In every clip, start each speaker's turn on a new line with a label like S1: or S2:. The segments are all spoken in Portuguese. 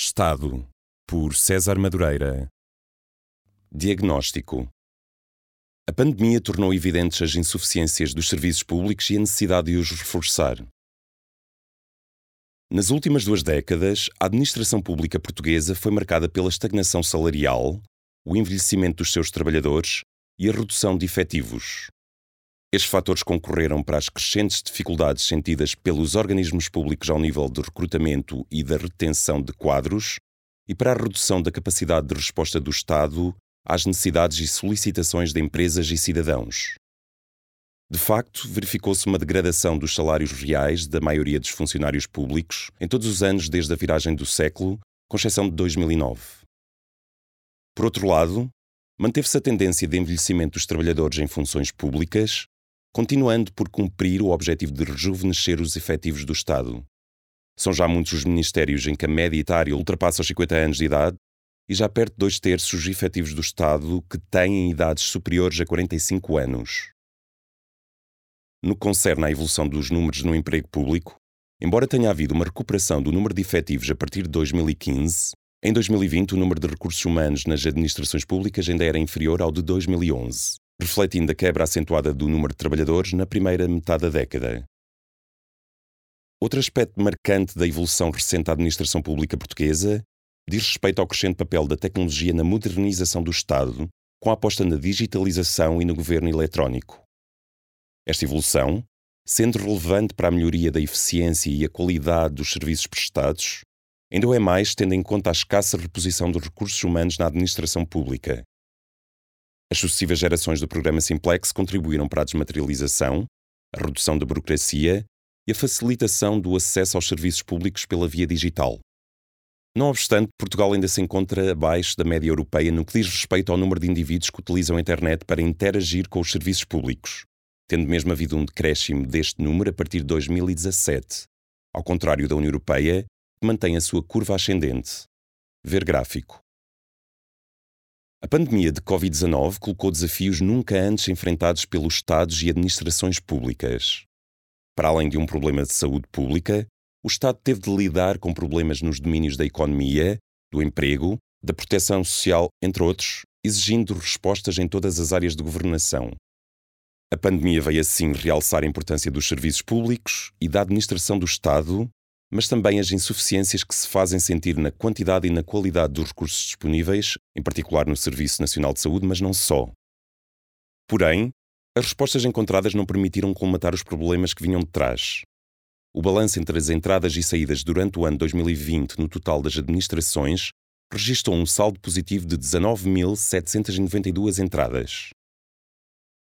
S1: Estado, por César Madureira. Diagnóstico. A pandemia tornou evidentes as insuficiências dos serviços públicos e a necessidade de os reforçar. Nas últimas duas décadas, a administração pública portuguesa foi marcada pela estagnação salarial, o envelhecimento dos seus trabalhadores e a redução de efetivos. Estes fatores concorreram para as crescentes dificuldades sentidas pelos organismos públicos ao nível de recrutamento e da retenção de quadros e para a redução da capacidade de resposta do Estado às necessidades e solicitações de empresas e cidadãos. De facto, verificou-se uma degradação dos salários reais da maioria dos funcionários públicos em todos os anos desde a viragem do século, com exceção de 2009. Por outro lado, manteve-se a tendência de envelhecimento dos trabalhadores em funções públicas, continuando por cumprir o objetivo de rejuvenescer os efetivos do Estado. São já muitos os ministérios em que a média etária ultrapassa os 50 anos de idade e já perto de dois terços os efetivos do Estado que têm idades superiores a 45 anos. No que concerne à evolução dos números no emprego público, embora tenha havido uma recuperação do número de efetivos a partir de 2015, em 2020 o número de recursos humanos nas administrações públicas ainda era inferior ao de 2011 refletindo a quebra acentuada do número de trabalhadores na primeira metade da década. Outro aspecto marcante da evolução recente da administração pública portuguesa diz respeito ao crescente papel da tecnologia na modernização do Estado, com a aposta na digitalização e no governo eletrónico. Esta evolução, sendo relevante para a melhoria da eficiência e a qualidade dos serviços prestados, ainda o é mais tendo em conta a escassa reposição dos recursos humanos na administração pública, as sucessivas gerações do programa Simplex contribuíram para a desmaterialização, a redução da burocracia e a facilitação do acesso aos serviços públicos pela via digital. Não obstante, Portugal ainda se encontra abaixo da média europeia no que diz respeito ao número de indivíduos que utilizam a internet para interagir com os serviços públicos, tendo mesmo havido um decréscimo deste número a partir de 2017, ao contrário da União Europeia, que mantém a sua curva ascendente. Ver gráfico. A pandemia de Covid-19 colocou desafios nunca antes enfrentados pelos Estados e administrações públicas. Para além de um problema de saúde pública, o Estado teve de lidar com problemas nos domínios da economia, do emprego, da proteção social, entre outros, exigindo respostas em todas as áreas de governação. A pandemia veio assim realçar a importância dos serviços públicos e da administração do Estado mas também as insuficiências que se fazem sentir na quantidade e na qualidade dos recursos disponíveis, em particular no Serviço Nacional de Saúde, mas não só. Porém, as respostas encontradas não permitiram colmatar os problemas que vinham de trás. O balanço entre as entradas e saídas durante o ano 2020 no total das administrações registrou um saldo positivo de 19.792 entradas.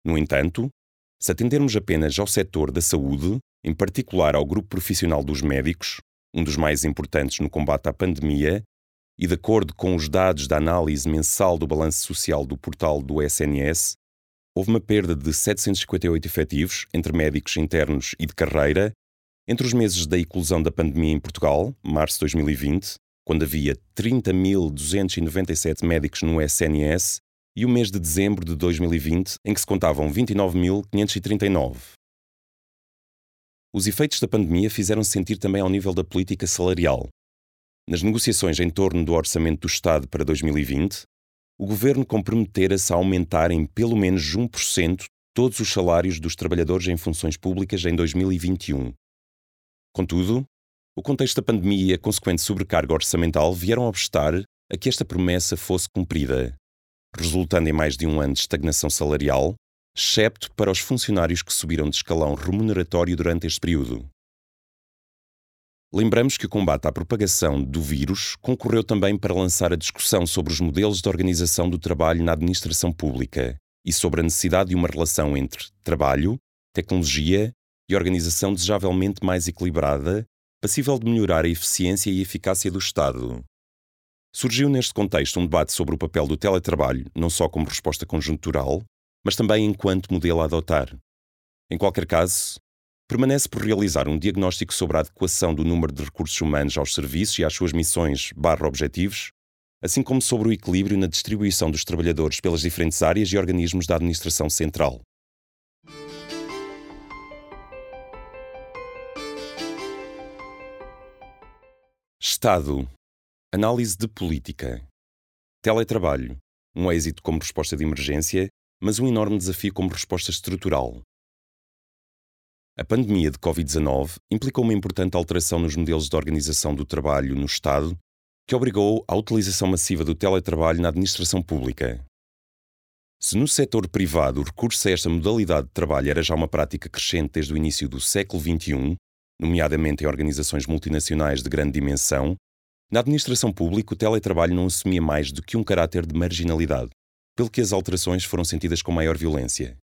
S1: No entanto, se atendermos apenas ao setor da saúde, em particular ao grupo profissional dos médicos, um dos mais importantes no combate à pandemia, e de acordo com os dados da análise mensal do balanço social do portal do SNS, houve uma perda de 758 efetivos entre médicos internos e de carreira entre os meses da eclosão da pandemia em Portugal, março de 2020, quando havia 30.297 médicos no SNS, e o mês de dezembro de 2020, em que se contavam 29.539. Os efeitos da pandemia fizeram-se sentir também ao nível da política salarial. Nas negociações em torno do orçamento do Estado para 2020, o governo comprometera-se a aumentar em pelo menos 1% todos os salários dos trabalhadores em funções públicas em 2021. Contudo, o contexto da pandemia e a consequente sobrecarga orçamental vieram obstar a que esta promessa fosse cumprida, resultando em mais de um ano de estagnação salarial excepto para os funcionários que subiram de escalão remuneratório durante este período. Lembramos que o combate à propagação do vírus concorreu também para lançar a discussão sobre os modelos de organização do trabalho na administração pública e sobre a necessidade de uma relação entre trabalho, tecnologia e organização desejavelmente mais equilibrada passível de melhorar a eficiência e eficácia do Estado. Surgiu neste contexto um debate sobre o papel do teletrabalho, não só como resposta conjuntural, mas também enquanto modelo a adotar. Em qualquer caso, permanece por realizar um diagnóstico sobre a adequação do número de recursos humanos aos serviços e às suas missões barra objetivos, assim como sobre o equilíbrio na distribuição dos trabalhadores pelas diferentes áreas e organismos da administração central. Estado. Análise de política. Teletrabalho. Um êxito como resposta de emergência, mas um enorme desafio como resposta estrutural. A pandemia de Covid-19 implicou uma importante alteração nos modelos de organização do trabalho no Estado, que obrigou à utilização massiva do teletrabalho na administração pública. Se no setor privado o recurso a esta modalidade de trabalho era já uma prática crescente desde o início do século XXI, nomeadamente em organizações multinacionais de grande dimensão, na administração pública o teletrabalho não assumia mais do que um caráter de marginalidade, pelo que as alterações foram sentidas com maior violência.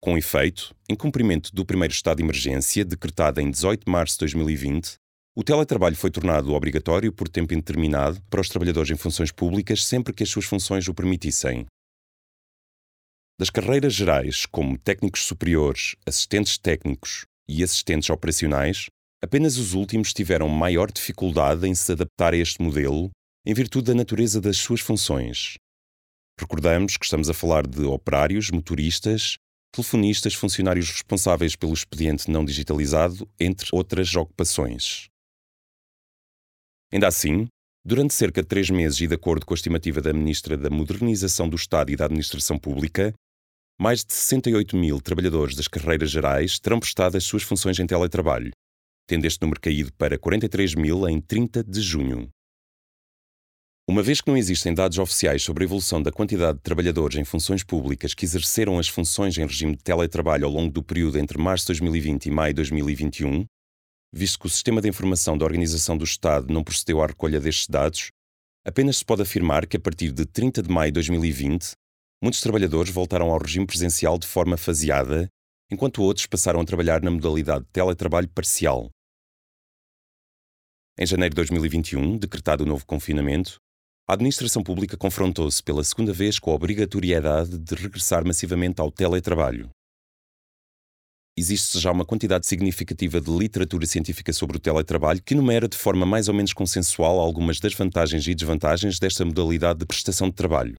S1: Com efeito, em cumprimento do primeiro estado de emergência, decretado em 18 de março de 2020, o teletrabalho foi tornado obrigatório por tempo indeterminado para os trabalhadores em funções públicas sempre que as suas funções o permitissem. Das carreiras gerais, como técnicos superiores, assistentes técnicos, e assistentes operacionais, apenas os últimos tiveram maior dificuldade em se adaptar a este modelo em virtude da natureza das suas funções. Recordamos que estamos a falar de operários, motoristas, telefonistas, funcionários responsáveis pelo expediente não digitalizado, entre outras ocupações. Ainda assim, durante cerca de três meses e de acordo com a estimativa da Ministra da Modernização do Estado e da Administração Pública, mais de 68 mil trabalhadores das carreiras gerais terão prestado as suas funções em teletrabalho, tendo este número caído para 43 mil em 30 de junho. Uma vez que não existem dados oficiais sobre a evolução da quantidade de trabalhadores em funções públicas que exerceram as funções em regime de teletrabalho ao longo do período entre março de 2020 e maio de 2021, visto que o Sistema de Informação da Organização do Estado não procedeu à recolha destes dados, apenas se pode afirmar que a partir de 30 de maio de 2020 muitos trabalhadores voltaram ao regime presencial de forma faseada, enquanto outros passaram a trabalhar na modalidade de teletrabalho parcial. Em janeiro de 2021, decretado o novo confinamento, a administração pública confrontou-se pela segunda vez com a obrigatoriedade de regressar massivamente ao teletrabalho. Existe já uma quantidade significativa de literatura científica sobre o teletrabalho que enumera de forma mais ou menos consensual algumas das vantagens e desvantagens desta modalidade de prestação de trabalho.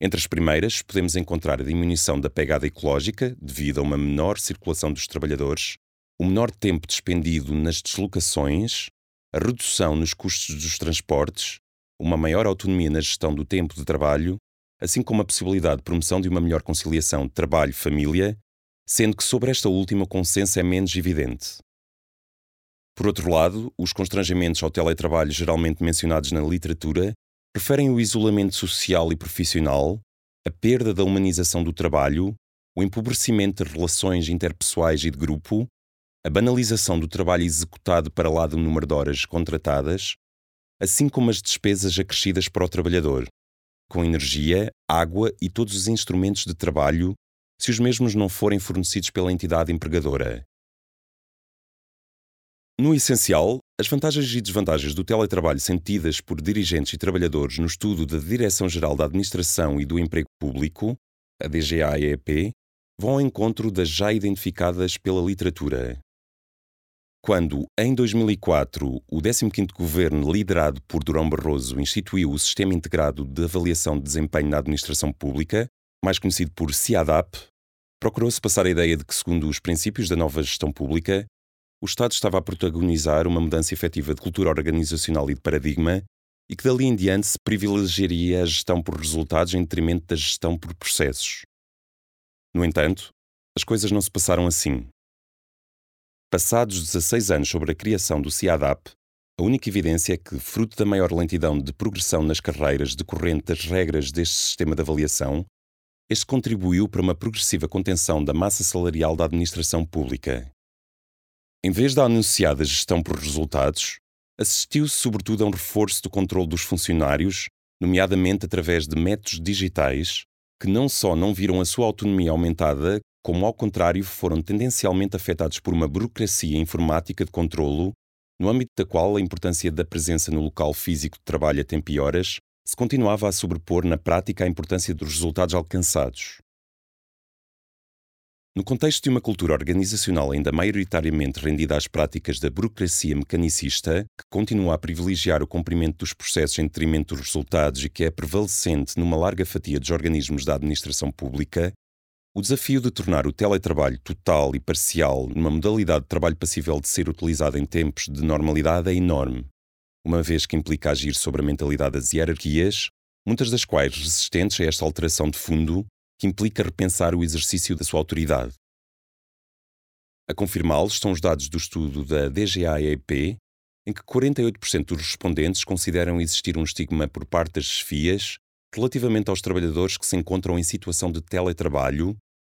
S1: Entre as primeiras, podemos encontrar a diminuição da pegada ecológica, devido a uma menor circulação dos trabalhadores, o menor tempo despendido nas deslocações, a redução nos custos dos transportes, uma maior autonomia na gestão do tempo de trabalho, assim como a possibilidade de promoção de uma melhor conciliação trabalho-família, sendo que sobre esta última o consenso é menos evidente. Por outro lado, os constrangimentos ao teletrabalho geralmente mencionados na literatura referem o isolamento social e profissional, a perda da humanização do trabalho, o empobrecimento de relações interpessoais e de grupo, a banalização do trabalho executado para lá do número de horas contratadas, assim como as despesas acrescidas para o trabalhador, com energia, água e todos os instrumentos de trabalho, se os mesmos não forem fornecidos pela entidade empregadora. No essencial, as vantagens e desvantagens do teletrabalho sentidas por dirigentes e trabalhadores no estudo da Direção-Geral da Administração e do Emprego Público, a DGAEP, vão ao encontro das já identificadas pela literatura. Quando, em 2004, o 15º governo liderado por Durão Barroso instituiu o Sistema Integrado de Avaliação de Desempenho na Administração Pública, mais conhecido por CIADAP, procurou-se passar a ideia de que, segundo os princípios da nova gestão pública, o Estado estava a protagonizar uma mudança efetiva de cultura organizacional e de paradigma e que dali em diante se privilegiaria a gestão por resultados em detrimento da gestão por processos. No entanto, as coisas não se passaram assim. Passados 16 anos sobre a criação do CIADAP, a única evidência é que, fruto da maior lentidão de progressão nas carreiras decorrente das regras deste sistema de avaliação, este contribuiu para uma progressiva contenção da massa salarial da administração pública. Em vez da anunciada gestão por resultados, assistiu-se sobretudo a um reforço do controle dos funcionários, nomeadamente através de métodos digitais, que não só não viram a sua autonomia aumentada, como ao contrário foram tendencialmente afetados por uma burocracia informática de controlo, no âmbito da qual a importância da presença no local físico de trabalho a tempo e horas se continuava a sobrepor na prática à importância dos resultados alcançados. No contexto de uma cultura organizacional ainda maioritariamente rendida às práticas da burocracia mecanicista, que continua a privilegiar o cumprimento dos processos em detrimento dos resultados e que é prevalecente numa larga fatia dos organismos da administração pública, o desafio de tornar o teletrabalho total e parcial numa modalidade de trabalho passível de ser utilizado em tempos de normalidade é enorme, uma vez que implica agir sobre a mentalidade das hierarquias, muitas das quais resistentes a esta alteração de fundo que implica repensar o exercício da sua autoridade. A confirmá-los estão os dados do estudo da DGAEP, em que 48% dos respondentes consideram existir um estigma por parte das chefias relativamente aos trabalhadores que se encontram em situação de teletrabalho,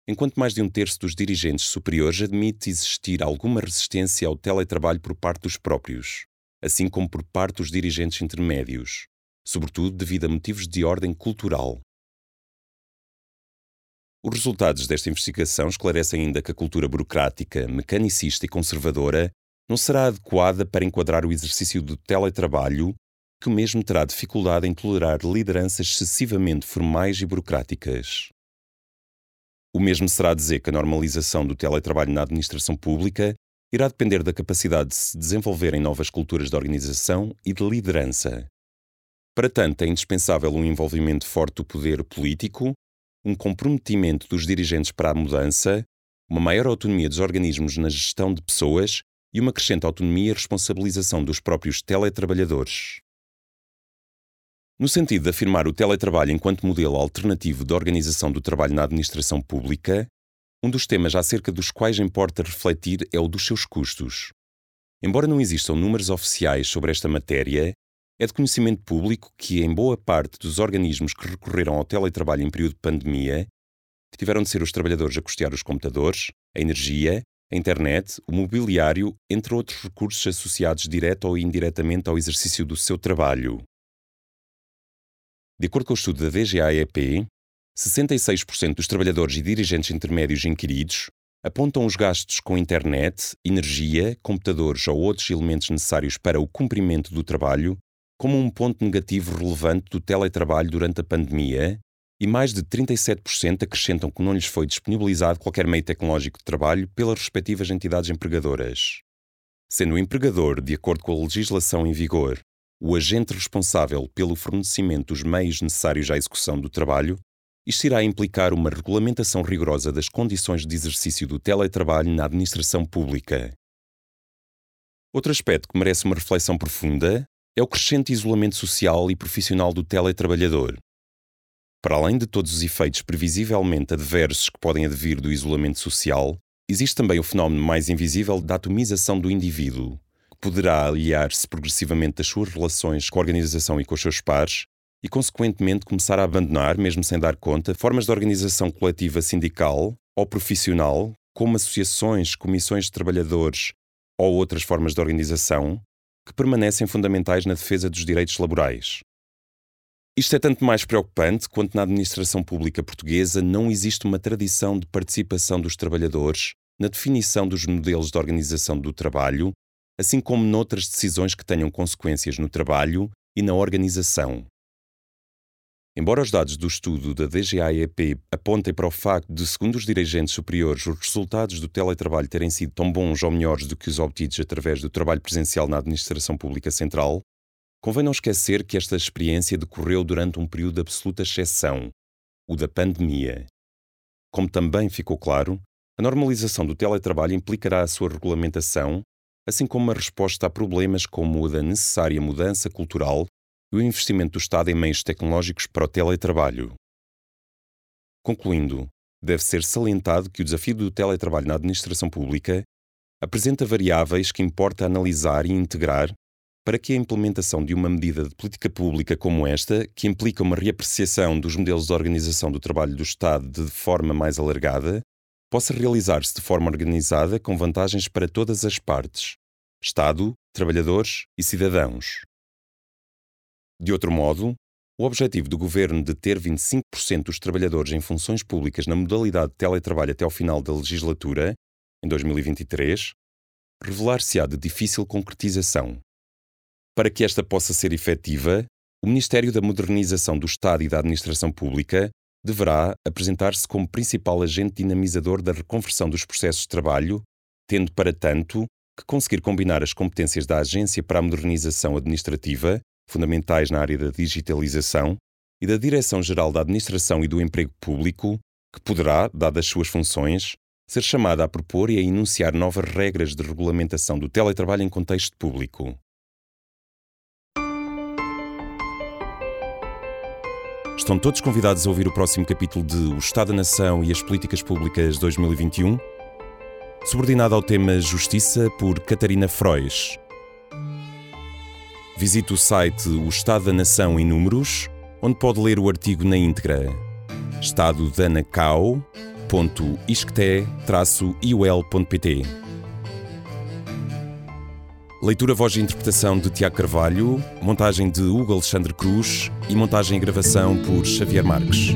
S1: enquanto mais de um terço dos dirigentes superiores admite existir alguma resistência ao teletrabalho por parte dos próprios, assim como por parte dos dirigentes intermédios, sobretudo devido a motivos de ordem cultural. Os resultados desta investigação esclarecem ainda que a cultura burocrática, mecanicista e conservadora não será adequada para enquadrar o exercício do teletrabalho, que mesmo terá dificuldade em tolerar lideranças excessivamente formais e burocráticas. O mesmo será dizer que a normalização do teletrabalho na administração pública irá depender da capacidade de se desenvolverem novas culturas de organização e de liderança. Para tanto, é indispensável um envolvimento forte do poder político, um comprometimento dos dirigentes para a mudança, uma maior autonomia dos organismos na gestão de pessoas e uma crescente autonomia e responsabilização dos próprios teletrabalhadores. No sentido de afirmar o teletrabalho enquanto modelo alternativo de organização do trabalho na administração pública, um dos temas acerca dos quais importa refletir é o dos seus custos. Embora não existam números oficiais sobre esta matéria, é de conhecimento público que, em boa parte dos organismos que recorreram ao teletrabalho em período de pandemia, tiveram de ser os trabalhadores a custear os computadores, a energia, a internet, o mobiliário, entre outros recursos associados direto ou indiretamente ao exercício do seu trabalho. De acordo com o estudo da DGAEP, 66% dos trabalhadores e dirigentes intermédios inquiridos apontam os gastos com internet, energia, computadores ou outros elementos necessários para o cumprimento do trabalho como um ponto negativo relevante do teletrabalho durante a pandemia, e mais de 37% acrescentam que não lhes foi disponibilizado qualquer meio tecnológico de trabalho pelas respectivas entidades empregadoras. Sendo o empregador, de acordo com a legislação em vigor, o agente responsável pelo fornecimento dos meios necessários à execução do trabalho, isto irá implicar uma regulamentação rigorosa das condições de exercício do teletrabalho na administração pública. Outro aspecto que merece uma reflexão profunda é o crescente isolamento social e profissional do teletrabalhador. Para além de todos os efeitos previsivelmente adversos que podem advir do isolamento social, existe também o fenómeno mais invisível da atomização do indivíduo, poderá aliar-se progressivamente das suas relações com a organização e com os seus pares e, consequentemente, começar a abandonar, mesmo sem dar conta, formas de organização coletiva sindical ou profissional, como associações, comissões de trabalhadores ou outras formas de organização, que permanecem fundamentais na defesa dos direitos laborais. Isto é tanto mais preocupante quanto na administração pública portuguesa não existe uma tradição de participação dos trabalhadores na definição dos modelos de organização do trabalho, assim como noutras decisões que tenham consequências no trabalho e na organização. Embora os dados do estudo da DGAEP apontem para o facto de, segundo os dirigentes superiores, os resultados do teletrabalho terem sido tão bons ou melhores do que os obtidos através do trabalho presencial na administração pública central, convém não esquecer que esta experiência decorreu durante um período de absoluta exceção, o da pandemia. Como também ficou claro, a normalização do teletrabalho implicará a sua regulamentação, assim como uma resposta a problemas como o da necessária mudança cultural e o investimento do Estado em meios tecnológicos para o teletrabalho. Concluindo, deve ser salientado que o desafio do teletrabalho na administração pública apresenta variáveis que importa analisar e integrar para que a implementação de uma medida de política pública como esta, que implica uma reapreciação dos modelos de organização do trabalho do Estado de forma mais alargada, possa realizar-se de forma organizada com vantagens para todas as partes: Estado, trabalhadores e cidadãos. De outro modo, O objetivo do governo de ter 25% dos trabalhadores em funções públicas na modalidade de teletrabalho até ao final da legislatura, em 2023, revelar-se-á de difícil concretização. Para que esta possa ser efetiva, o Ministério da Modernização do Estado e da Administração Pública deverá apresentar-se como principal agente dinamizador da reconversão dos processos de trabalho, tendo para tanto que conseguir combinar as competências da Agência para a Modernização Administrativa fundamentais na área da digitalização, e da Direção-Geral da Administração e do Emprego Público, que poderá, dadas suas funções, ser chamada a propor e a enunciar novas regras de regulamentação do teletrabalho em contexto público. Estão todos convidados a ouvir o próximo capítulo de O Estado da Nação e as Políticas Públicas 2021, subordinado ao tema Justiça por Catarina Frois. Visite o site O Estado da Nação em Números, onde pode ler o artigo na íntegra. estadodanacau.isqueté-iol.pt Leitura, voz e interpretação de Tiago Carvalho, montagem de Hugo Alexandre Cruz e montagem e gravação por Xavier Marques.